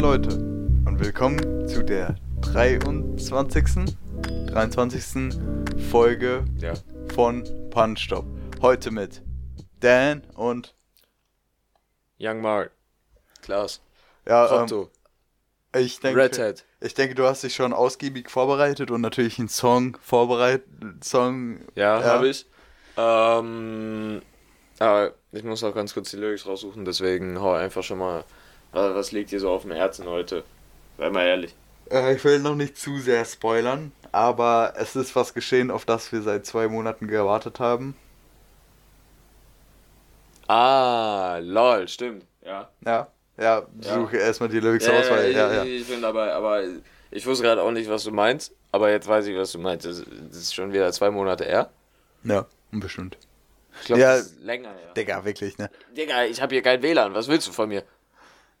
Leute und willkommen zu der 23. 23. Folge Ja. von Punchstop. Heute mit Dan und Young Mark. Klaus. ja, ähm, ich denke, Redhead. ich denke, du hast dich schon ausgiebig vorbereitet und natürlich einen Song vorbereitet. Song. Ja, habe ich. Ähm, aber ich muss auch ganz kurz die Lyrics raussuchen, deswegen hau einfach schon mal. Was, liegt dir so auf dem Herzen heute? Sei mal ehrlich. Äh, ich will noch nicht zu sehr spoilern, aber es ist was geschehen, auf das wir seit zwei Monaten gewartet haben. Ah, lol, stimmt. Ja. Ja, ja, Ja. suche erstmal die Lyrics Ja, aus, weil, ich, ja, ja. ich finde aber, aber ich wusste gerade auch nicht, was du meinst, aber jetzt weiß ich, was du meinst. Das, das ist schon wieder zwei Monate her. Ja, bestimmt. Ich glaube, Ja. das ist länger her. Digga, wirklich, ne? Digga, ich habe hier kein WLAN. Was willst du von mir?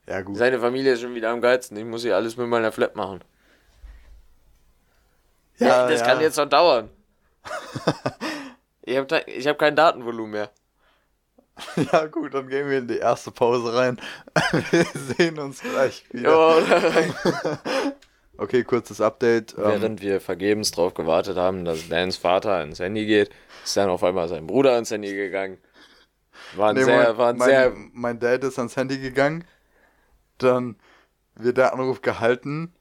Ja, gut. Seine Familie ist schon wieder am geilsten. Ich muss hier alles mit meiner Flat machen. Ja, das ja. kann jetzt noch dauern. ich habe ich hab kein Datenvolumen mehr. Ja, gut, dann gehen wir in die erste Pause rein. wir sehen uns gleich wieder. Okay, kurzes Update. Ähm, Während wir vergebens drauf gewartet haben, dass Dans Vater ins Handy geht, ist dann auf einmal sein Bruder ins Handy gegangen. War ein nee, sehr, mein, war ein mein, sehr, mein Dad ist ans Handy gegangen. Dann wird der Anruf gehalten.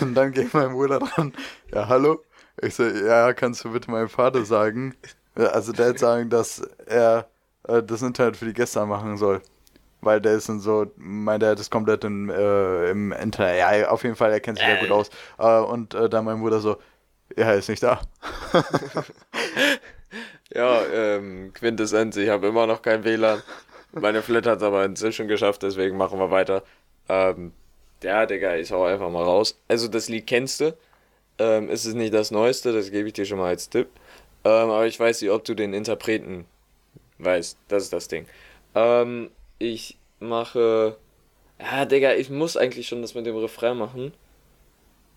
Und dann geht mein Bruder dran. Ja, hallo? Ich so, ja, kannst du bitte meinem Vater sagen? Also Dad sagen, dass er äh, das Internet für die Gäste anmachen soll. Weil der ist in so, mein Dad ist komplett in, äh, im Internet. Ja, auf jeden Fall, er kennt sich sehr gut aus. Äh, und äh, dann mein Bruder so, ja, er ist nicht da. ja, ähm, Quintessenz, ich habe immer noch kein WLAN. Meine Flat hat es aber inzwischen geschafft, deswegen machen wir weiter. Ähm, ja, Digga, ich hau einfach mal raus. Also das Lied kennst du. Ähm, es ist nicht das Neueste, das gebe ich dir schon mal als Tipp. Ähm, aber ich weiß nicht, ob du den Interpreten weißt. Das ist das Ding. Ähm, ich mache. Ja, Digga, ich muss eigentlich schon das mit dem Refrain machen.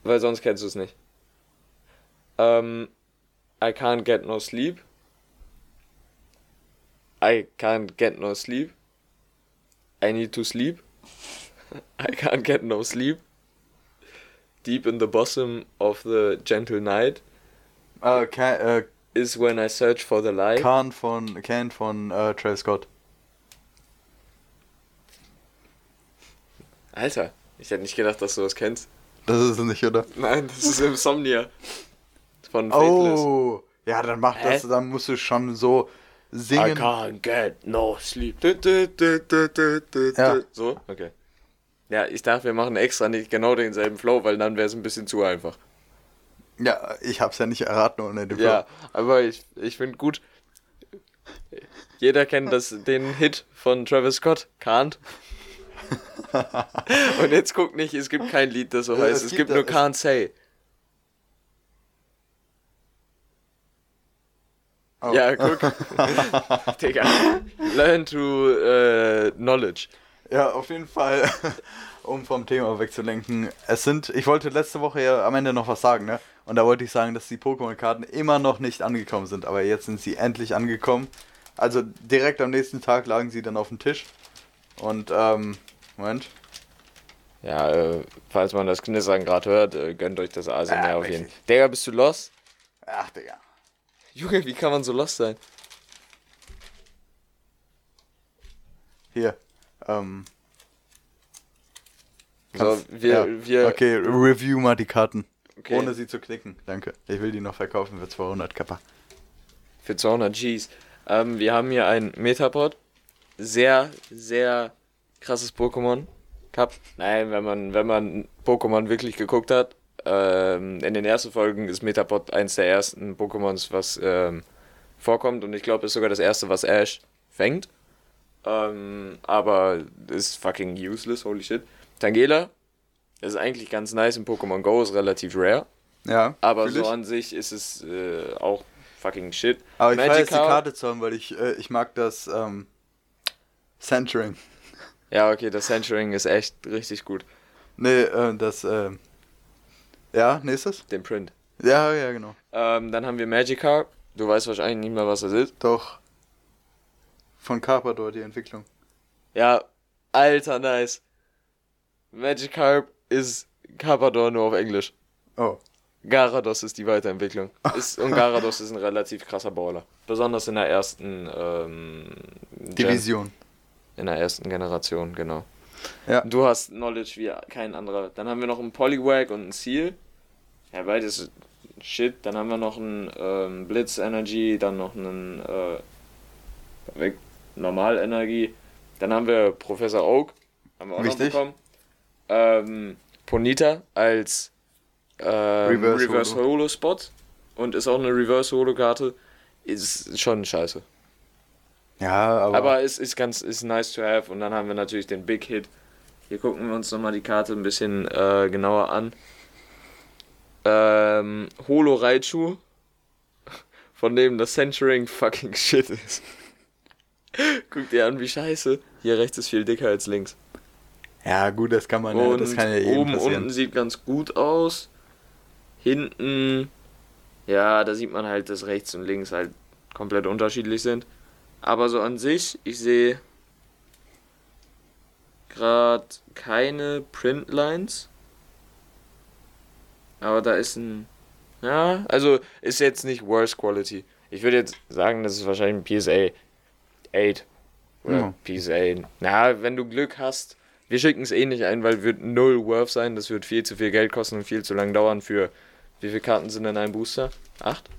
Weil sonst kennst du es nicht. Ähm, I can't get no sleep. I can't get no sleep. I need to sleep. I can't get no sleep. Deep in the bosom of the gentle night Äh, Can, äh, is when I search for the light. Khan von, Can von äh, Travis Scott. Alter, ich hätte nicht gedacht, dass du das kennst. Das ist es nicht, oder? Nein, das ist Insomnia. Von Faithless. Oh, ja, dann mach Hä? das, dann musst du schon so I singen. can't get no sleep. Du, du, du, du, du, du, Ja. So? Okay. Ja, ich dachte, wir machen extra nicht genau denselben Flow, weil dann wäre es ein bisschen zu einfach. Ja, ich hab's ja nicht erraten ohne den Ja, aber ich, ich finde gut. Jeder kennt das, den Hit von Travis Scott, Can't. Und jetzt guck nicht, es gibt kein Lied, das so Ja, heißt. es Es, gibt gibt nur Can't Say. Oh. Ja, guck. Digga. Learn to äh, knowledge. Ja, auf jeden Fall, um vom Thema wegzulenken. Es sind, ich wollte letzte Woche ja am Ende noch was sagen, ne? Und da wollte ich sagen, dass die Pokémon-Karten immer noch nicht angekommen sind, aber jetzt sind sie endlich angekommen. Also direkt am nächsten Tag lagen sie dann auf dem Tisch. Und, ähm, Moment. Ja, äh, falls man das Knistern gerade hört, äh, gönnt euch das ASMR Ja, auf jeden. Fall. Digga, bist du lost? Ach, Digga. Junge, wie kann man so lost sein? Hier. Ähm, So, wir, ja. wir, Okay, review mal die Karten. Okay. Ohne sie zu klicken. Danke. Ich will die noch verkaufen für 200 Kappa. für 200 Gs. Ähm, wir haben hier ein Metapod. Sehr, sehr krasses Pokémon. Cup. Nein, wenn man, wenn man Pokémon wirklich geguckt hat, ähm, in den ersten Folgen ist Metapod eins der ersten Pokémons, was ähm, vorkommt. Und ich glaube, ist sogar das erste, was Ash fängt. Ähm, aber ist fucking useless, holy shit. Tangela ist eigentlich ganz nice in Pokémon Go, ist relativ rare. Ja, Aber so ich. an sich ist es äh, auch fucking shit. Aber ich feiere jetzt die Magikarp- Karte zu haben, weil ich, äh, ich mag das ähm, Centering. Ja, okay, das Centering ist echt richtig gut. Nee, äh, das, äh, ja, nächstes? Den Print. Ja, ja, genau. Ähm, dann haben wir Magikarp. Du weißt wahrscheinlich nicht mehr, was das ist. Doch. Von Carpador, die Entwicklung. Ja, alter, nice. Magikarp ist Carpador nur auf Englisch. Oh. Garados ist die Weiterentwicklung. Ist, und Garados ist ein relativ krasser Bowler. Besonders in der ersten ähm, Division. In der ersten Generation, genau. Ja. Du hast Knowledge wie kein anderer. Dann haben wir noch einen Poliwag und einen Seal. Ja, beides Shit. Dann haben wir noch einen ähm, Blitz Energy, dann noch einen äh, weg, Normal Energie. Dann haben wir Professor Oak. Haben wir auch Wichtig. noch bekommen. Ähm, Ponita als ähm, Reverse Reverse, Holo. Holo. Spot. Und ist auch eine Reverse Holo Karte. Ist schon scheiße. Ja, aber, Aber es ist ganz ist nice to have. Und dann haben wir natürlich den Big Hit. Hier gucken wir uns nochmal die Karte ein bisschen äh, genauer an. Ähm, Holo Raichu. Von dem das Centering fucking shit ist. Guck dir an, wie scheiße. Hier rechts ist viel dicker als links. ja, gut, das kann man ja, Und das kann ja jedem oben, passieren. unten sieht ganz gut aus. Hinten, ja, da sieht man halt, dass rechts und links halt komplett unterschiedlich sind. Aber so an sich, ich sehe gerade keine Printlines. Aber da ist ein. Ja, also ist jetzt nicht worse quality. Ich würde jetzt sagen, das ist wahrscheinlich ein PSA 8. Oder Ja. PSA. Na, wenn du Glück hast. Wir schicken es eh nicht ein, weil wird null worth sein. Das wird viel zu viel Geld kosten und viel zu lang dauern für. Wie viele Karten sind in einem Booster? Acht?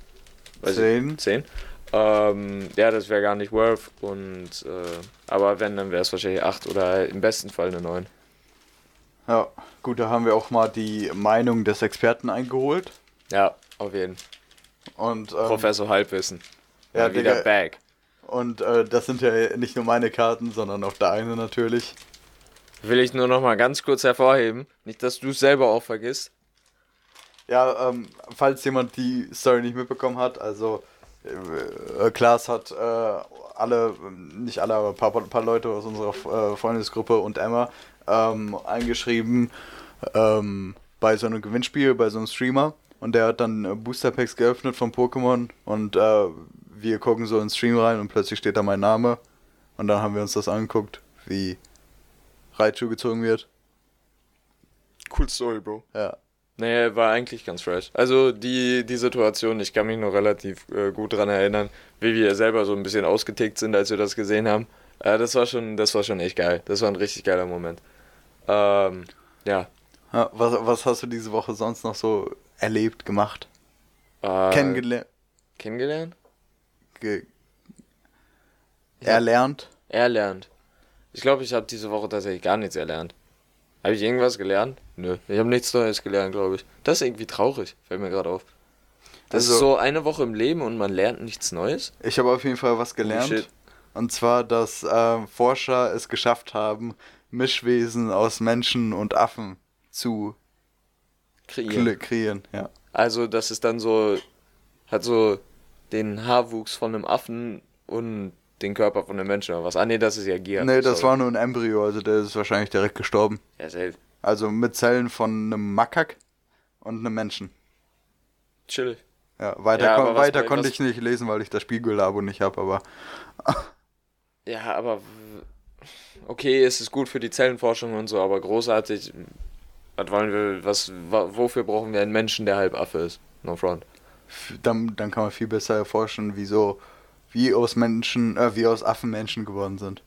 Weiß ich- Zehn. Zehn. Ähm, ja, das wäre gar nicht worth. Und äh, aber wenn, dann wäre es wahrscheinlich acht oder im besten Fall eine neun. Ja, gut, da haben wir auch mal die Meinung des Experten eingeholt. Ja, auf jeden. Und, ähm, Professor Halbwissen. ja, Ja, wieder Digga. back. und äh, das sind ja nicht nur meine Karten, sondern auch deine natürlich. Will ich nur noch mal ganz kurz hervorheben. Nicht, dass du es selber auch vergisst. Ja, ähm, falls jemand die Story nicht mitbekommen hat, also äh, Klaas hat äh, alle, nicht alle, aber ein paar, paar Leute aus unserer äh, Freundesgruppe und Emma ähm, eingeschrieben ähm, bei so einem Gewinnspiel, bei so einem Streamer. Und der hat dann äh, Booster Packs geöffnet von Pokémon und äh, wir gucken so ins Stream rein und plötzlich steht da mein Name. Und dann haben wir uns das angeguckt, wie Raichu gezogen wird. Cool Story, Bro. Ja. Nee, war eigentlich ganz fresh. Also die, die Situation, ich kann mich noch relativ äh, gut dran erinnern, wie wir selber so ein bisschen ausgetickt sind, als wir das gesehen haben. Äh, das war schon, das war schon echt geil. Das war ein richtig geiler Moment. Ähm, ja. ja was, was hast du diese Woche sonst noch so erlebt, gemacht? Äh, Kennengelernt? Kennengelernt? Ge Ja. erlernt? Erlernt. Ich glaube, ich habe diese Woche tatsächlich gar nichts erlernt. Habe ich irgendwas gelernt? Nö. Ich habe nichts Neues gelernt, glaube ich. Das ist irgendwie traurig, fällt mir gerade auf. Das Also- ist so eine Woche im Leben und man lernt nichts Neues. Ich habe auf jeden Fall was gelernt. shit. und zwar, dass äh, Forscher es geschafft haben, Mischwesen aus Menschen und Affen zu Kreieren. kreieren. Ja. Also, das ist dann so, hat so den Haarwuchs von einem Affen und den Körper von einem Menschen oder was. Ah, nee, das ist ja Gier. nee, das Sorry. war nur ein Embryo, also der ist wahrscheinlich direkt gestorben. Ja, safe. Also mit Zellen von einem Makak und einem Menschen. Chillig. Ja, weiter, Ja, kon weiter konnte ich nicht lesen, weil ich das Spiegel-Abo nicht habe, aber Ja, aber. Okay, es ist gut für die Zellenforschung und so, aber großartig. Was wollen wir, was, wa- wofür brauchen wir einen Menschen, der halb Affe ist? No front. dann, dann kann man viel besser erforschen, wieso, wie aus Menschen, äh, wie aus Affen Menschen geworden sind.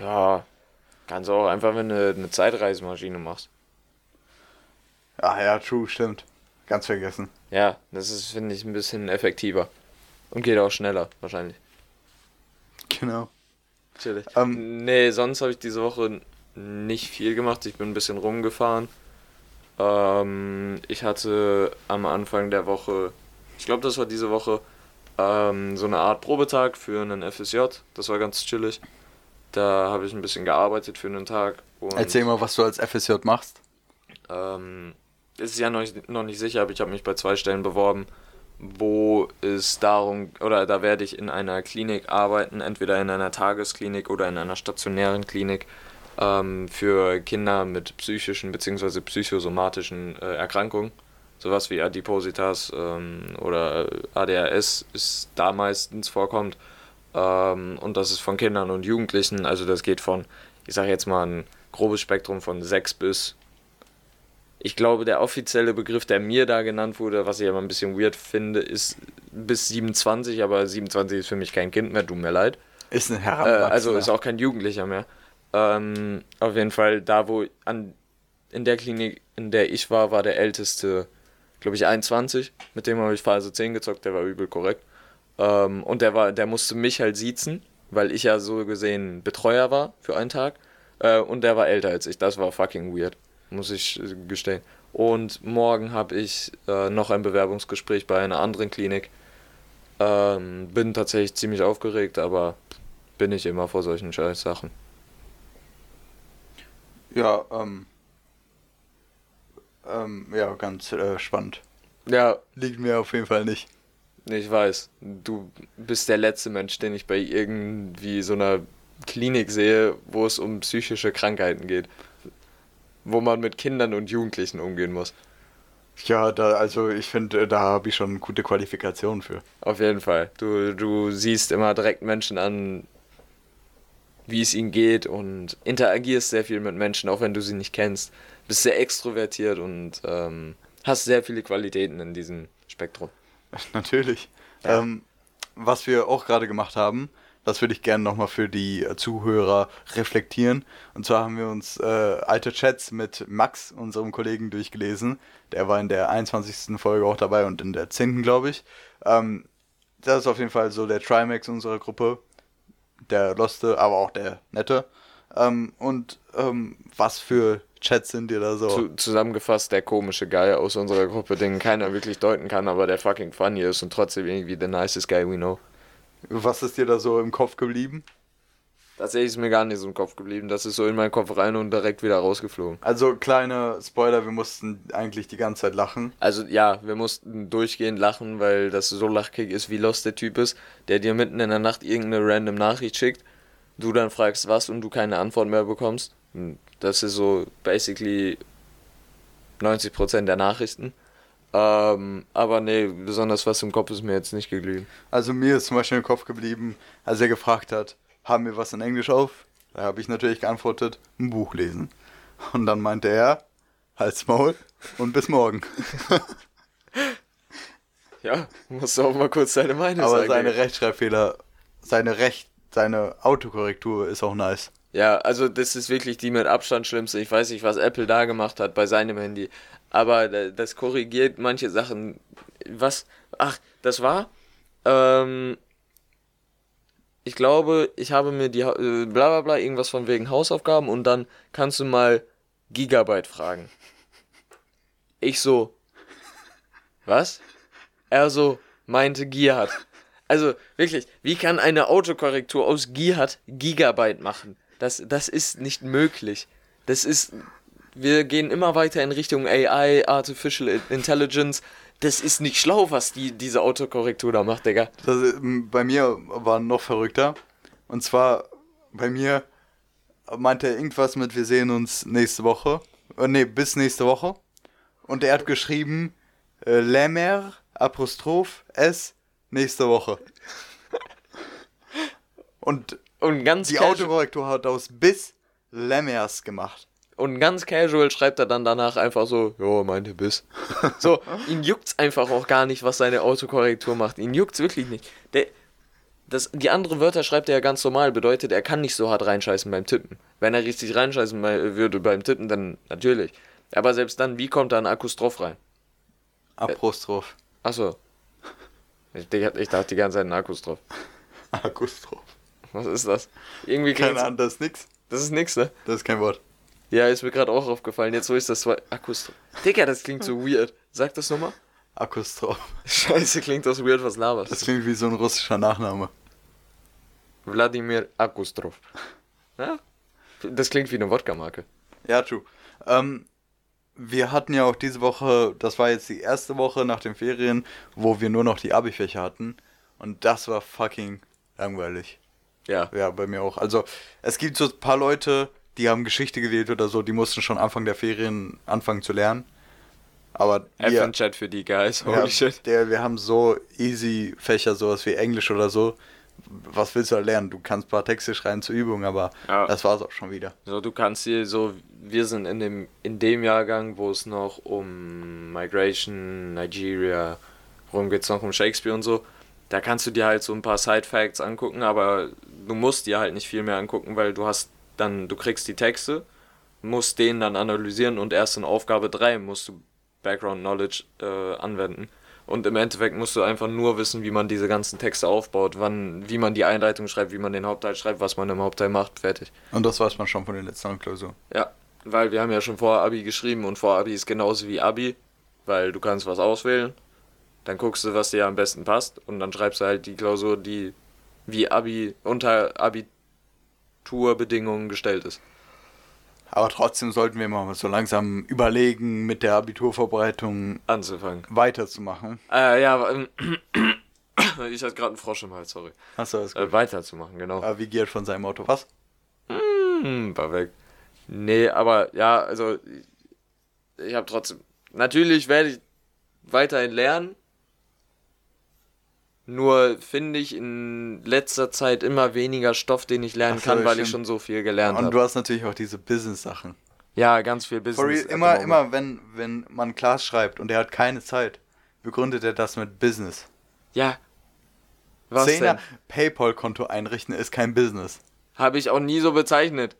Ja, kannst auch einfach, wenn du eine Zeitreisemaschine machst. Ah ja, true, stimmt. Ganz vergessen. Ja, das ist, finde ich, ein bisschen effektiver. Und geht auch schneller, wahrscheinlich. Genau. Chillig. Ähm, nee, sonst habe ich diese Woche nicht viel gemacht. Ich bin ein bisschen rumgefahren. Ähm, ich hatte am Anfang der Woche, ich glaube, das war diese Woche, ähm, so eine Art Probetag für einen FSJ. Das war ganz chillig. Da habe ich ein bisschen gearbeitet für einen Tag. Erzähl mal, was du als FSJ machst. ähm, ist ja noch noch nicht sicher, aber ich habe mich bei zwei Stellen beworben, wo es darum, oder da werde ich in einer Klinik arbeiten, entweder in einer Tagesklinik oder in einer stationären Klinik ähm, für Kinder mit psychischen bzw. psychosomatischen äh, Erkrankungen. Sowas wie Adipositas ähm, oder ADHS ist da meistens vorkommt. Ähm, und das ist von Kindern und Jugendlichen, also das geht von, ich sage jetzt mal, ein grobes Spektrum von 6 bis. Ich glaube, der offizielle Begriff, der mir da genannt wurde, was ich aber ein bisschen weird finde, ist bis 27, aber 27 ist für mich kein Kind mehr, tut mir leid. Ist ein Äh, Heranwachsender. also ist auch kein Jugendlicher mehr. Ähm, auf jeden Fall, da wo an in der Klinik, in der ich war, war der älteste, glaube ich, 21. Mit dem habe ich Phase 10 gezockt, der war übel korrekt. Ähm, und der war, der musste mich halt siezen, weil ich ja so gesehen Betreuer war für einen Tag. Äh, und der war älter als ich. Das war fucking weird, muss ich äh, gestehen. Und morgen habe ich äh, noch ein Bewerbungsgespräch bei einer anderen Klinik. Ähm, bin tatsächlich ziemlich aufgeregt, aber bin ich immer vor solchen scheiß Sachen. Ja, ähm. Ähm, ja, ganz äh, spannend. Ja, Liegt mir auf jeden Fall nicht. ich weiß. Du bist der letzte Mensch, den ich bei irgendwie so einer Klinik sehe, wo es um psychische Krankheiten geht. Wo man mit Kindern und Jugendlichen umgehen muss. Ja, da, also ich finde, äh, da habe ich schon gute Qualifikationen für. Auf jeden Fall. Du, du siehst immer direkt Menschen an, wie es ihnen geht und interagierst sehr viel mit Menschen, auch wenn du sie nicht kennst. Bist sehr extrovertiert und ähm, hast sehr viele Qualitäten in diesem Spektrum. Natürlich. Ja. Ähm, was wir auch gerade gemacht haben, das würde ich gerne nochmal für die äh, Zuhörer reflektieren. Und zwar haben wir uns äh, alte Chats mit Max, unserem Kollegen, durchgelesen. Der war in der 21. Folge auch dabei und in der 10. glaube ich. Ähm, das ist auf jeden Fall so der Trimax unserer Gruppe. Der Loste, aber auch der Nette. Ähm, und ähm, was für Chats sind dir da so? Zu, zusammengefasst der komische Guy aus unserer Gruppe, den keiner wirklich deuten kann, aber der fucking funny ist und trotzdem irgendwie the nicest guy we know. Was ist dir da so im Kopf geblieben? Tatsächlich ist mir gar nicht so im Kopf geblieben. Das ist so in meinen Kopf rein und direkt wieder rausgeflogen. Also kleine Spoiler, wir mussten eigentlich die ganze Zeit lachen. Also ja, wir mussten durchgehend lachen, weil das so lachkick ist, wie Lost der Typ ist, der dir mitten in der Nacht irgendeine random Nachricht schickt, du dann fragst was und du keine Antwort mehr bekommst. Das ist so basically 90% der Nachrichten. Ähm, aber nee, besonders was im Kopf ist mir jetzt nicht geblieben. Also mir ist zum Beispiel im Kopf geblieben, als er gefragt hat, haben wir was in Englisch auf? Da habe ich natürlich geantwortet, ein Buch lesen. Und dann meinte er, halt's Maul und bis morgen. Ja, musst du auch mal kurz deine Meinung Aber sagen. seine Rechtschreibfehler, seine Recht, seine Autokorrektur ist auch nice. Ja, also das ist wirklich die mit Abstand schlimmste. Ich weiß nicht, was Apple da gemacht hat bei seinem Handy. Aber da- das korrigiert manche Sachen. Was? Ach, das war. Ähm, ich glaube, ich habe mir die äh, bla bla bla irgendwas von wegen Hausaufgaben und dann kannst du mal Gigabyte fragen. Ich so. Was? Er so meinte Giat. Also wirklich, wie kann eine Autokorrektur aus Giat Gigabyte machen? Das, das ist nicht möglich. Das ist. Wir gehen immer weiter in Richtung AI, Artificial Intelligence. Das ist nicht schlau, was die, diese Autokorrektur da macht, Digga. Das, ähm, bei mir war noch verrückter. Und zwar, bei mir meinte er irgendwas mit, wir sehen uns nächste Woche. Äh, nee, bis nächste Woche. Und er hat geschrieben, äh, Lämmer, Apostroph, S, nächste Woche. Und Und ganz, die Autokorrektur hat aus bis Lämmers gemacht. Und ganz casual schreibt er dann danach einfach so, jo, meinte bis. So, ihn juckt's einfach auch gar nicht, was seine Autokorrektur macht. Ihn juckt's wirklich nicht. Der, das, die anderen Wörter schreibt er ja ganz normal, bedeutet, er kann nicht so hart reinscheißen beim Tippen. Wenn er richtig reinscheißen würde beim Tippen, dann natürlich. Aber selbst dann, wie kommt da ein Akustroph rein? Apostroph. Achso. Ich, ich dachte die ganze Zeit ein Akustroph. Akustroph. Was ist das? Irgendwie Keine Ahnung, das ist nix. Das ist nix, ne? Das ist kein Wort. Ja, ist mir gerade auch aufgefallen. Jetzt, wo ich das zwei. Akustroph. Digga, das klingt so weird. Sag das nochmal. Akustroph. Scheiße, klingt das weird, was laberst. Das klingt wie so ein russischer Nachname. Wladimir Akustrov. Ja? Das klingt wie eine Wodka-Marke. Ja, true. Ähm, wir hatten ja auch diese Woche, das war jetzt die erste Woche nach den Ferien, wo wir nur noch die Abi-Fächer hatten. Und das war fucking langweilig. Ja. Ja, bei mir auch. Also, es gibt so ein paar Leute, die haben Geschichte gewählt oder so, die mussten schon Anfang der Ferien anfangen zu lernen. Aber wir, F1-Chat für die Guys. Holy ja, shit. der, wir haben so easy Fächer, sowas wie Englisch oder so. was willst du da lernen? Du kannst ein paar Texte schreiben zur Übung, aber Ja. das war's auch schon wieder. So, du kannst hier so, wir sind in dem, in dem Jahrgang, wo es noch um Migration, Nigeria, worum geht's noch um Shakespeare und so. Da kannst du dir halt so ein paar Side Facts angucken, aber du musst dir halt nicht viel mehr angucken, weil du hast dann, du kriegst die Texte, musst den dann analysieren und erst in Aufgabe 3 musst du Background Knowledge äh, anwenden. Und im Endeffekt musst du einfach nur wissen, wie man diese ganzen Texte aufbaut, wann, wie man die Einleitung schreibt, wie man den Hauptteil schreibt, was man im Hauptteil macht, fertig. Und das weiß man schon von den letzten Klausuren. Ja, weil wir haben ja schon vor Abi geschrieben und vor Abi ist genauso wie Abi, weil du kannst was auswählen, dann guckst du, was dir am besten passt und dann schreibst du halt die Klausur, die wie Abi unter Abiturbedingungen gestellt ist. Aber trotzdem sollten wir mal so langsam überlegen, mit der Abiturvorbereitung Anzufangen. weiterzumachen. Äh, ja, ähm, ich hatte gerade einen Frosch im Hals, sorry. Hast du das Äh, weiterzumachen, genau. Geht von seinem Auto was? Hm, war weg. Nee, aber ja, also ich, ich habe trotzdem. Natürlich werde ich weiterhin lernen. Nur finde ich in letzter Zeit immer weniger Stoff, den ich lernen so, kann, weil stimmt. ich schon so viel gelernt Und habe. du hast natürlich auch diese Business-Sachen. Ja, ganz viel Business. The immer, immer, wenn, wenn man Klaas schreibt und er hat keine Zeit, begründet er das mit Business. Ja. Was Zehner? Paypal-Konto einrichten ist kein Business. Habe ich auch nie so bezeichnet.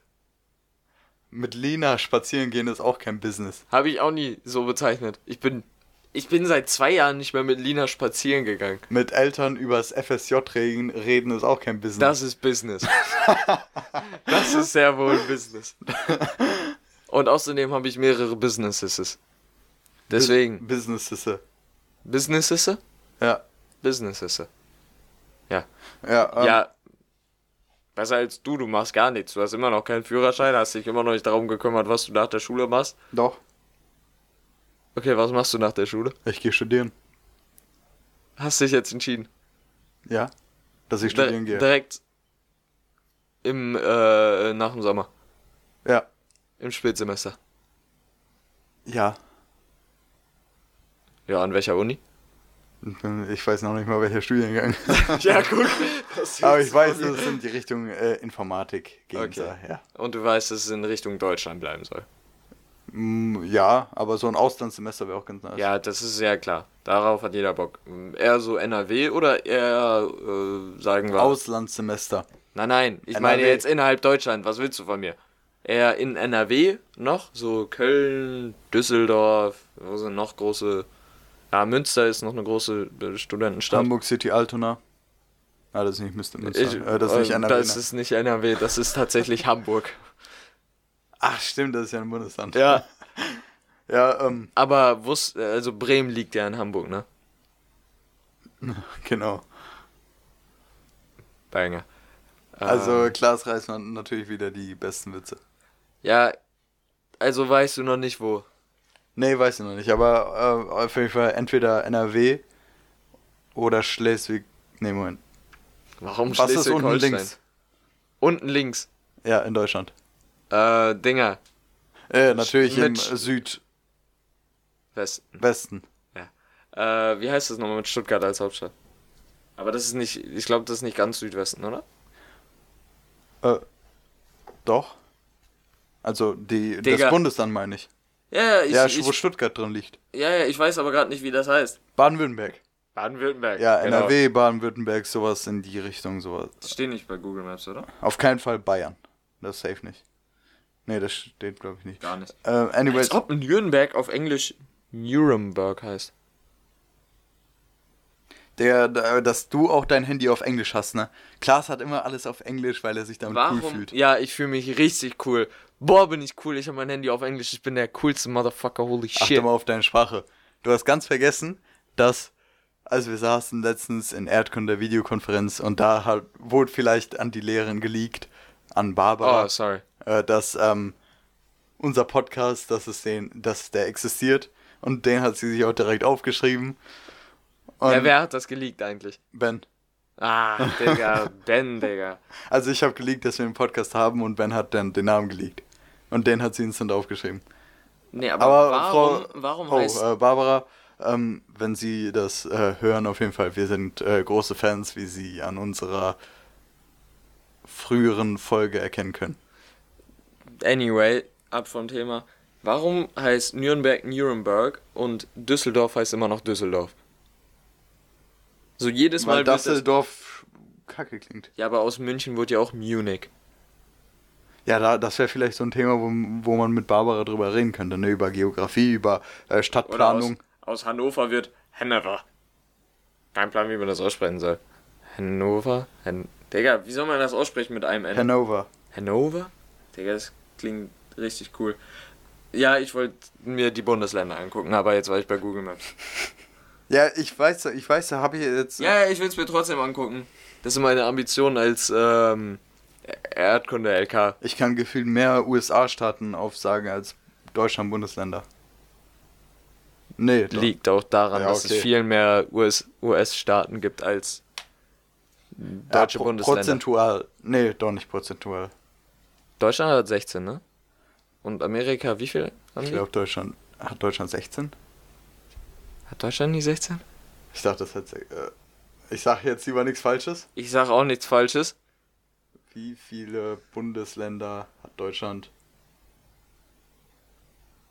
Mit Lina spazieren gehen ist auch kein Business. Habe ich auch nie so bezeichnet. Ich bin, ich bin seit zwei Jahren nicht mehr mit Lina spazieren gegangen. Mit Eltern übers FSJ reden, reden ist auch kein Business. Das ist Business. das ist sehr wohl Business. Und außerdem habe ich mehrere Businesses. Deswegen, Businesses. Businesses? Ja. Businesses. Ja, ähm, ja. Besser als du, du machst gar nichts. Du hast immer noch keinen Führerschein, hast dich immer noch nicht darum gekümmert, was du nach der Schule machst. doch. Okay, was machst du nach der Schule? Ich gehe studieren. Hast dich jetzt entschieden? Ja. Dass ich Di- studieren gehe. Direkt im, äh, nach dem Sommer. Ja. Im Spätsemester. Ja. Ja, an welcher Uni? Ich weiß noch nicht mal, welcher Studiengang. ja. Das Aber ich weiß, dass es in die Richtung äh, Informatik gehen Okay. soll. Ja. Und du weißt, dass es in Richtung Deutschland bleiben soll. Mm, ja, aber so ein Auslandssemester wäre auch ganz nice. Ja, das ist sehr klar. Darauf hat jeder Bock. Eher so NRW oder eher, äh, sagen wir. Auslandssemester. Nein, nein, ich NRW. meine jetzt innerhalb Deutschland. Was willst du von mir? Eher in NRW noch, so Köln, Düsseldorf, wo sind noch große. Ja, Münster ist noch eine große Studentenstadt. Hamburg City Altona. Ah, das ist nicht Münster. Münster. Ich, äh, das ist nicht äh, NRW. Das ne? ist nicht NRW, das ist tatsächlich Hamburg. Ach, stimmt, das ist ja ein Bundesland. Ja. Ja, ähm, Aber wus also Bremen liegt ja in Hamburg, ne? genau. Banger. Also, Ähm, Klaas Reismann natürlich wieder die besten Witze. Ja, also weißt du noch nicht wo. Nee, weiß ich noch nicht, aber äh, auf jeden Fall entweder NRW oder Schleswig. Nee, Moment. Warum Was ist unten links? Unten links. Ja, in Deutschland. Äh, Dinger. Äh, natürlich im Mit- Südwesten. Westen. Äh, wie heißt das nochmal mit Stuttgart als Hauptstadt? Aber das ist nicht, ich glaube, das ist nicht ganz Südwesten, oder? Äh, doch. Also die, das. Bundesland meine ich. Ja, ja, ich, ja, ich, wo Stuttgart drin liegt. ja, ja, ich weiß aber gerade nicht, wie das heißt. Baden-Württemberg. Baden-Württemberg. Ja, genau. NRW, Baden-Württemberg, sowas in die Richtung, sowas. Das steht nicht bei Google Maps, oder? Auf keinen Fall Bayern. Das ist safe nicht. Nee, das steht, glaube ich, nicht. Gar nicht. Äh, anyways, Als ob Nürnberg auf Englisch Nuremberg heißt. der, der, dass du auch dein Handy auf Englisch hast, ne? Klaas hat immer alles auf Englisch, weil er sich damit Warum? cool fühlt. Ja, ich fühle mich richtig cool. Boah, bin ich cool. Ich habe mein Handy auf Englisch. Ich bin der coolste Motherfucker. Holy Achte shit. mal auf deine Sprache. Du hast ganz vergessen, dass, als wir saßen letztens in Erdkunde Videokonferenz und da hat, wurde vielleicht an die Lehrerin geleakt, an Barbara, Oh, sorry. Äh, dass ähm, unser Podcast, dass es den, dass der existiert und den hat sie sich auch direkt aufgeschrieben. Und Ja, wer hat das geleakt eigentlich? Ben. Ah, Digga. ben, Digga. Also ich habe geleakt, dass wir einen Podcast haben und Ben hat dann den Namen geleakt. Und den hat sie instant aufgeschrieben. Nee, aber, Aber warum, Frau, warum oh, heißt... äh, Barbara, ähm, wenn Sie das äh, hören, auf jeden Fall. Wir sind äh, große Fans, wie Sie an unserer früheren Folge erkennen können. Anyway, ab vom Thema. Warum heißt Nürnberg Nuremberg und Düsseldorf heißt immer noch Düsseldorf? So jedes Mal Weil Düsseldorf kacke klingt. Ja, aber aus München wurde ja auch Munich. Ja, da, das wäre vielleicht so ein Thema, wo, wo man mit Barbara drüber reden könnte, ne? Über Geografie, über äh, Stadtplanung. aus, aus Hannover wird Hannover. Kein Plan, wie man das aussprechen soll. Hannover? Han Digga, wie soll man das aussprechen mit einem N? Hannover. Hannover? Digga, das klingt richtig cool. Ja, ich wollte mir die Bundesländer angucken, aber jetzt war ich bei Google Maps. Ja, ich weiß, ich weiß, da habe ich jetzt. Ja, ja, ich will es mir trotzdem angucken. Das ist meine Ambition als ähm, Erdkunde-LK. Ich kann gefühlt mehr USA-Staaten aufsagen als Deutschland-Bundesländer. Nee, doch. Liegt auch daran, Ja, dass okay. es viel mehr US US-Staaten gibt als Ja, deutsche pro- Bundesländer. Prozentual. Nee, doch nicht prozentual. Deutschland hat 16, ne? Und Amerika, wie viel haben Ich glaube, Deutschland. Hat Deutschland 16? Hat Deutschland nicht 16? Ich dachte, das hat. Äh, ich sage jetzt lieber nichts Falsches. Ich sag auch nichts Falsches. Wie viele Bundesländer hat Deutschland?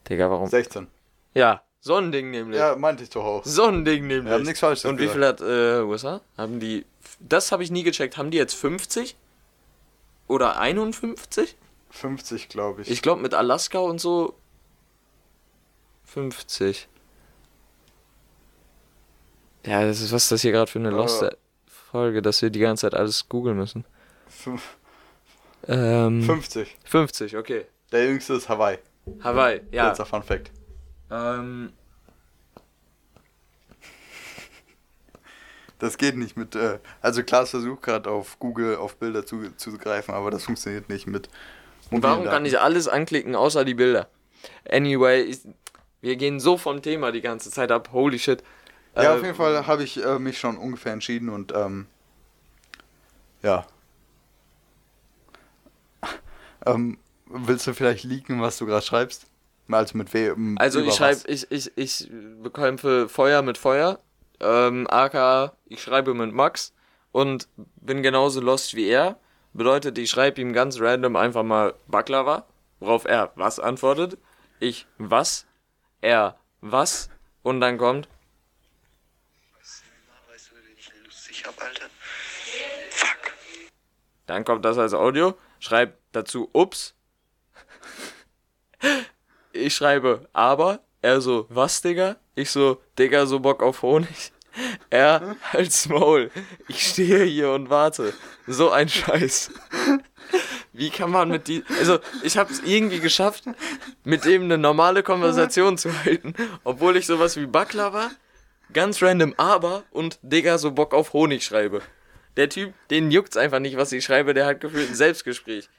Digga, warum? 16. Ja, so ein Ding nämlich. Ja, meinte ich doch auch. So ein Ding nämlich. Wir haben nichts Falsches Und wie gesagt. viel hat äh, USA? Haben die. Das habe ich nie gecheckt. Haben die jetzt 50? Oder 51? 50, glaube ich. Ich glaube mit Alaska und so 50. Ja, das ist was ist das hier gerade für eine lost Äh. Folge, dass wir die ganze Zeit alles googeln müssen. Fünf- Ähm, 50. 50, okay. Der jüngste ist Hawaii. Hawaii, ja. Letzter Fun Fact. Ähm, Das geht nicht mit. Äh, also Klaas versucht gerade auf Google auf Bilder zu, zuzugreifen, aber das funktioniert nicht mit. und warum mobilen kann Daten. ich alles anklicken, außer die Bilder? Anyway, ich, wir gehen so vom Thema die ganze Zeit ab. Holy shit. Ja, Äh, auf jeden Fall habe ich äh, mich schon ungefähr entschieden und ähm, ja. ähm, willst du vielleicht leaken, was du gerade schreibst? Also mit wem? Also ich schreibe, ich, ich, ich bekämpfe Feuer mit Feuer, ähm, aka ich schreibe mit Max und bin genauso lost wie er. Bedeutet, ich schreibe ihm ganz random einfach mal Baklava, worauf er was antwortet. Ich was, er was und dann kommt. Dann kommt das als Audio. Schreib dazu ups. Ich schreibe aber. Er so, was, Digga? Ich so, Digga, so Bock auf Honig. Er als Maul. Ich stehe hier und warte. So ein Scheiß. Wie kann man mit die. Also, ich hab's irgendwie geschafft, mit dem eine normale Konversation zu halten, obwohl ich sowas wie Baklava, ganz random aber und Digga, so Bock auf Honig schreibe. Der Typ, den juckt's einfach nicht, was ich schreibe, der hat gefühlt ein Selbstgespräch.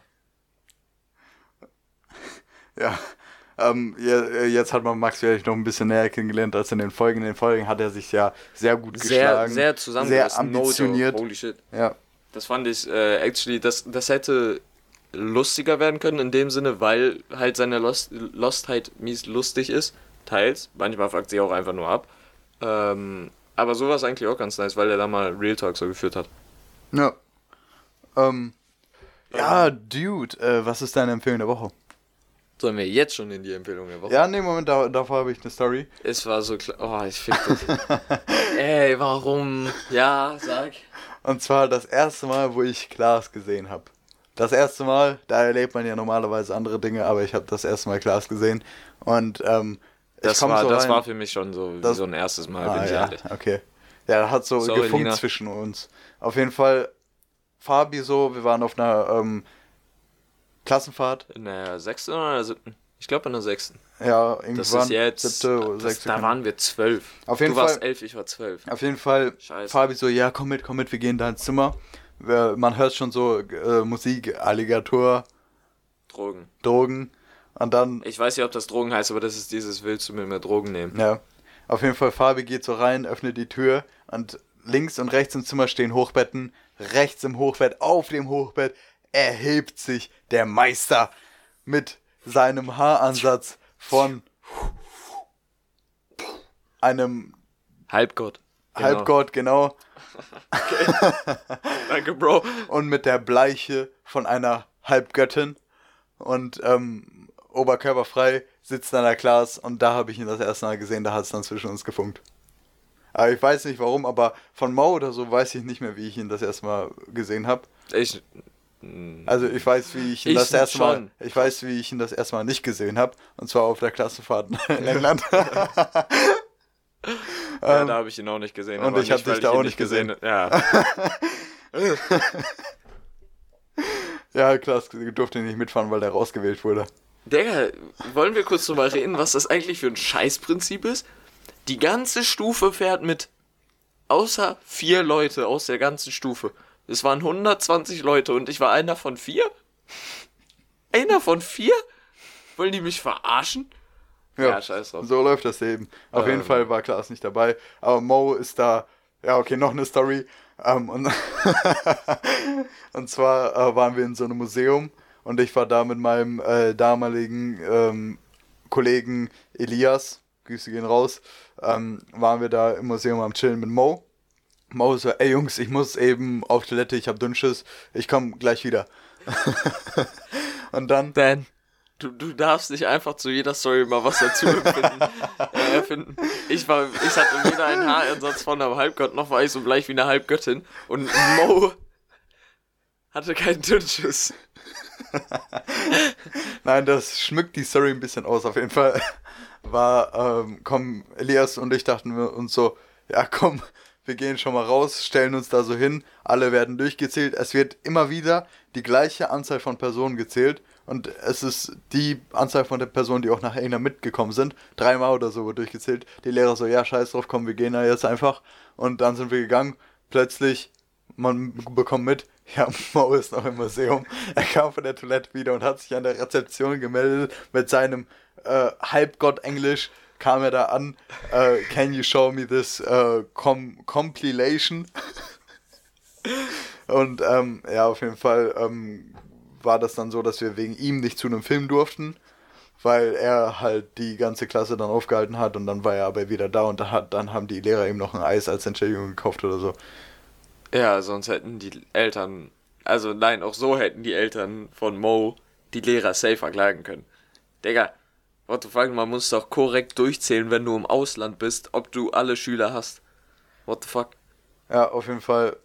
Ja. Ähm, äh, jetzt hat man Max vielleicht noch ein bisschen näher kennengelernt als in den Folgen. In den Folgen hat er sich ja sehr gut Sehr, geschlagen. sehr Sehr zusammengerissen. No ambitioniert. Holy shit. ja. Das fand ich äh, actually, das, das hätte lustiger werden können in dem Sinne, weil halt seine Lost, Lostheit mies lustig ist. Teils. Manchmal fuckt sie auch einfach nur ab. Ähm, aber sowas eigentlich auch ganz nice, weil er da mal Real Talk so geführt hat. Ja. Ähm, ja, Dude, äh, was ist deine Empfehlung der Woche? Sollen wir jetzt schon in die Empfehlung der Woche? Ja, nee, Moment, da, davor habe ich eine Story. Es war so klar. Oh, ich fick dich. Ey, warum? Ja, sag. Und zwar das erste Mal, wo ich Klaas gesehen habe. Das erste Mal, da erlebt man ja normalerweise andere Dinge, aber ich habe das erste Mal Klaas gesehen. Und ähm, Das, war, so das rein. war für mich schon so wie Das- so ein erstes Mal, Ah, bin ich ja, ehrlich. okay. Ja, hat so Sorry, gefunkt Lina. zwischen uns. Auf jeden Fall, Fabi so, wir waren auf einer ähm, Klassenfahrt. In der sechsten oder in der siebten? Ich glaube in der sechsten. Ja, irgendwann jetzt. siebte das, sechste. da waren wir zwölf. Auf jeden du warst Fall- elf, ich war zwölf. Auf jeden Fall, Scheiße. Fabi so, ja, komm mit, komm mit, wir gehen da ins Zimmer. Man hört schon so äh, Musik, Alligator, Drogen. Drogen. Und dann, Ich weiß nicht, ob das Drogen heißt, aber das ist dieses, willst du mit mir Drogen nehmen? ja, auf jeden Fall, Fabi geht so rein, öffnet die Tür und links und rechts im Zimmer stehen Hochbetten. Rechts im Hochbett, auf dem Hochbett, erhebt sich der Meister mit seinem Haaransatz von einem Halbgott. Genau. Halbgott, genau, Danke, Bro. und mit der Bleiche von einer Halbgöttin und ähm, oberkörperfrei sitzt an der Class und da habe ich ihn das erste Mal gesehen, da hat es dann zwischen uns gefunkt. Aber ich weiß nicht warum, aber von Mo oder so weiß ich nicht mehr, wie ich ihn das erste Mal gesehen habe. Ich. Also ich weiß, wie ich ihn Ich das erste Mal, ich weiß, wie ich ihn das erste Mal nicht gesehen habe, und zwar auf der Klassenfahrt in England. Ja, da habe ich ihn auch nicht gesehen. Ähm, und ich hab nicht, weil dich da auch nicht gesehen. Ja. ja, klar, ich durfte nicht mitfahren, weil der rausgewählt wurde. Digga, wollen wir kurz drüber reden, was das eigentlich für ein Scheißprinzip ist? Die ganze Stufe fährt mit. Außer vier Leute aus der ganzen Stufe. Es waren 120 Leute und ich war einer von vier? Einer von vier? Wollen die mich verarschen? Ja, scheiß drauf. So läuft das eben. Auf jeden Ähm. Fall war Klaas nicht dabei. Aber Mo ist da. Ja, okay, noch eine Story. Ähm, und, und zwar äh, waren wir in so einem Museum und ich war da mit meinem äh, damaligen ähm, Kollegen Elias, Grüße gehen raus, ähm, waren wir da im Museum am Chillen mit Mo. Mo so, ey Jungs, ich muss eben auf Toilette, ich hab Dünnschiss, ich komm gleich wieder. und dann Dan, du, du darfst nicht einfach zu jeder Story mal was dazu erfinden. äh, erfinden. Ich, war, ich hatte weder einen Haaransatz von einem Halbgott, noch war ich so bleich wie eine Halbgöttin. Und Mo hatte keinen Dünnschiss. Nein, das schmückt die Story ein bisschen aus. Auf jeden Fall war, ähm, komm, Elias und ich dachten wir uns so, ja komm, wir gehen schon mal raus, stellen uns da so hin, alle werden durchgezählt. Es wird immer wieder die gleiche Anzahl von Personen gezählt und es ist die Anzahl von der Personen, die auch nach England mitgekommen sind. Dreimal oder so wird durchgezählt. Die Lehrer so, ja, scheiß drauf, komm, wir gehen da jetzt einfach. Und dann sind wir gegangen. Plötzlich, man bekommt mit, ja, Mo ist noch im Museum. Er kam von der Toilette wieder und hat sich an der Rezeption gemeldet mit seinem äh, Halbgott-Englisch. Kam er da an, äh, can you show me this äh, com compilation? und ähm, ja, auf jeden Fall ähm, war das dann so, dass wir wegen ihm nicht zu einem Film durften, weil er halt die ganze Klasse dann aufgehalten hat und dann war er aber wieder da und dann haben die Lehrer ihm noch ein Eis als Entschädigung gekauft oder so. Ja, sonst hätten die Eltern, also nein, auch so hätten die Eltern von Mo die Lehrer safe verklagen können. Digga, what the fuck, man muss doch korrekt durchzählen, wenn du im Ausland bist, ob du alle Schüler hast. What the fuck? Ja, auf jeden Fall.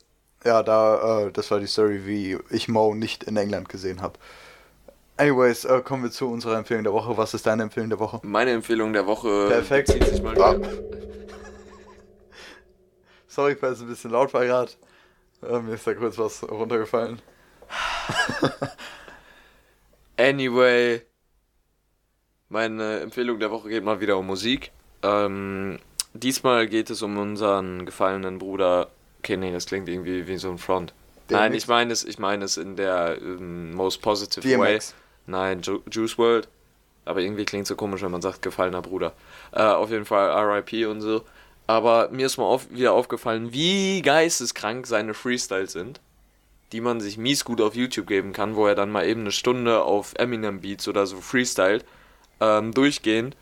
Ja, da, äh, das war die Story, wie ich Mo nicht in England gesehen habe. Anyways, äh, kommen wir zu unserer Empfehlung der Woche. Was ist deine Empfehlung der Woche? Meine Empfehlung der Woche Perfekt. bezieht sich mal Ah. Sorry, falls es ein bisschen laut war gerade. Äh, mir ist da kurz was runtergefallen. Anyway, meine Empfehlung der Woche geht mal wieder um Musik. Ähm, diesmal geht es um unseren gefallenen Bruder. Okay, nee, das klingt irgendwie wie so ein Front. Nein, DMX? ich meine es, ich meine es in der ähm, most positive way. DMX. Nein, Ju Juice World. Aber irgendwie klingt so komisch, wenn man sagt gefallener Bruder. Äh, auf jeden Fall RIP und so. Aber mir ist mal auf, wieder aufgefallen, wie geisteskrank seine Freestyles sind, die man sich mies gut auf YouTube geben kann, wo er dann mal eben eine Stunde auf Eminem Beats oder so freestylt, ähm, durchgehend.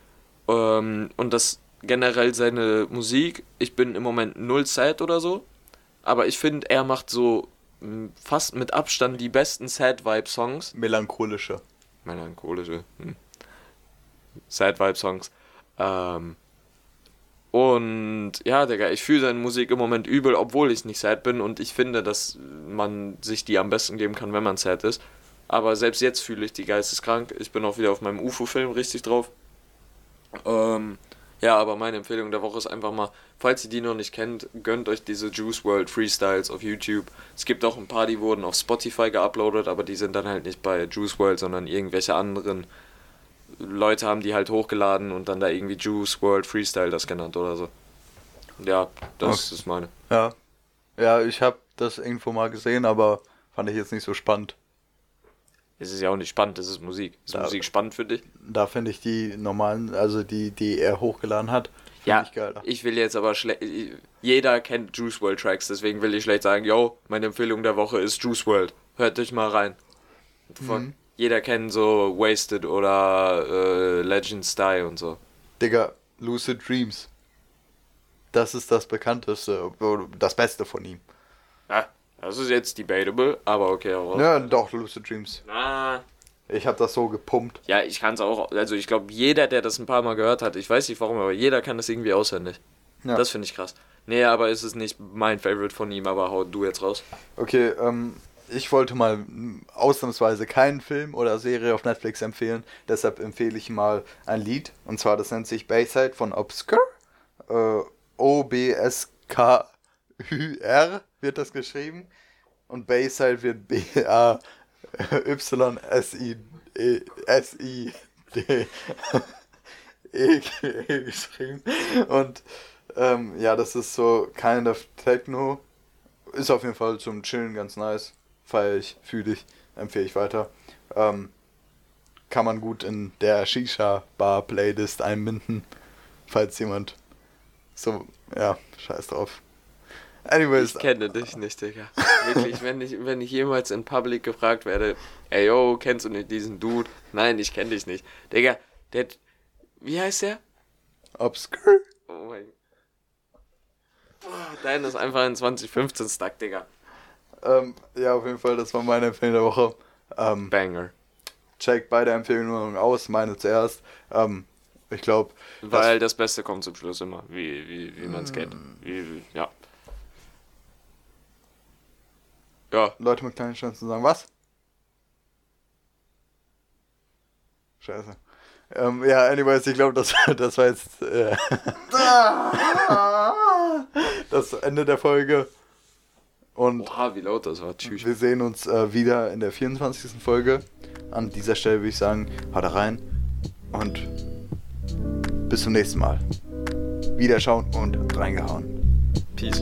Ähm, und das generell seine Musik, ich bin im Moment null sad oder so, aber ich finde, er macht so fast mit Abstand die besten Sad-Vibe-Songs Melancholische. melancholische hm. Sad Vibe Songs. Ähm, und ja, Digga, ich fühle seine Musik im Moment übel, obwohl ich nicht sad bin und ich finde, dass man sich die am besten geben kann, wenn man sad ist. Aber selbst jetzt fühle ich die geisteskrank. Ich bin auch wieder auf meinem UFO-Film richtig drauf. Ähm, ja, aber meine Empfehlung der Woche ist einfach mal, falls ihr die noch nicht kennt, gönnt euch diese Juice World Freestyles auf YouTube. Es gibt auch ein paar, die wurden auf Spotify geuploadet, aber die sind dann halt nicht bei Juice World, sondern irgendwelche anderen Leute haben die halt hochgeladen und dann da irgendwie Juice World Freestyle das genannt oder so. Ja, das Okay. ist meine. Ja. Ja, ich habe das irgendwo mal gesehen, aber fand ich jetzt nicht so spannend. Es ist ja auch nicht spannend, das ist Musik. Ist Da- Musik spannend für dich? Da finde ich die normalen, also die, die er hochgeladen hat, Ja, ich geiler. ich will jetzt aber schlecht. Jeder kennt Juice World Tracks, deswegen will ich schlecht sagen, yo, meine Empfehlung der Woche ist Juice World. Hört euch mal rein. Mhm. Jeder kennt so Wasted oder äh, Legends Die und so. Digga, Lucid Dreams. das ist das bekannteste, das Beste von ihm. Ja, das ist jetzt debatable, aber okay. Aber Ja, doch, Lucid Dreams. Na, Ich habe das so gepumpt. ja, ich kann es auch. Also, ich glaube, jeder, der das ein paar Mal gehört hat, ich weiß nicht warum, aber jeder kann das irgendwie auswendig. Ja. Das finde ich krass. Nee, aber es ist nicht mein Favorite von ihm, aber hau du jetzt raus. Okay, ähm, ich wollte mal ausnahmsweise keinen Film oder Serie auf Netflix empfehlen, deshalb empfehle ich mal ein Lied. Und zwar, das nennt sich Bayside von Obscure. Äh, O-B-S-K-U-R wird das geschrieben. Und Bayside wird B-A-Y-S-I-D E geschrieben. Und ähm, ja, das ist so kind of Techno. Ist auf jeden Fall zum Chillen ganz nice. Feier ich, fühle ich, empfehle ich weiter. Ähm, kann man gut in der Shisha-Bar-Playlist einbinden, falls jemand so, ja, scheiß drauf. Anyways, Ich kenne dich nicht, Digga. Wirklich, wenn ich, wenn ich jemals in Public gefragt werde, ey yo, kennst du nicht diesen Dude? Nein, ich kenne dich nicht. Digga, der. Wie heißt der? Obscure. Oh mein. Boah, Dein ist einfach ein 2015 Stack, Digga. Ähm, ja, auf jeden Fall, das war meine Empfehlung der Woche. Ähm, Banger. check beide Empfehlungen aus, meine zuerst. Ähm, ich glaube, Weil das Beste kommt zum Schluss immer, wie, wie, wie man es kennt. Wie, wie, ja. Ja, Leute mit kleinen Chancen sagen, was? Scheiße. Ähm, ja, anyways, ich glaube, das, das war jetzt äh, das Ende der Folge. Und oha, wie laut das war. Tschüss. wir sehen uns äh, wieder in der 24. Folge. An dieser Stelle würde ich sagen, haut rein und bis zum nächsten Mal. Wiederschauen und reingehauen. Peace.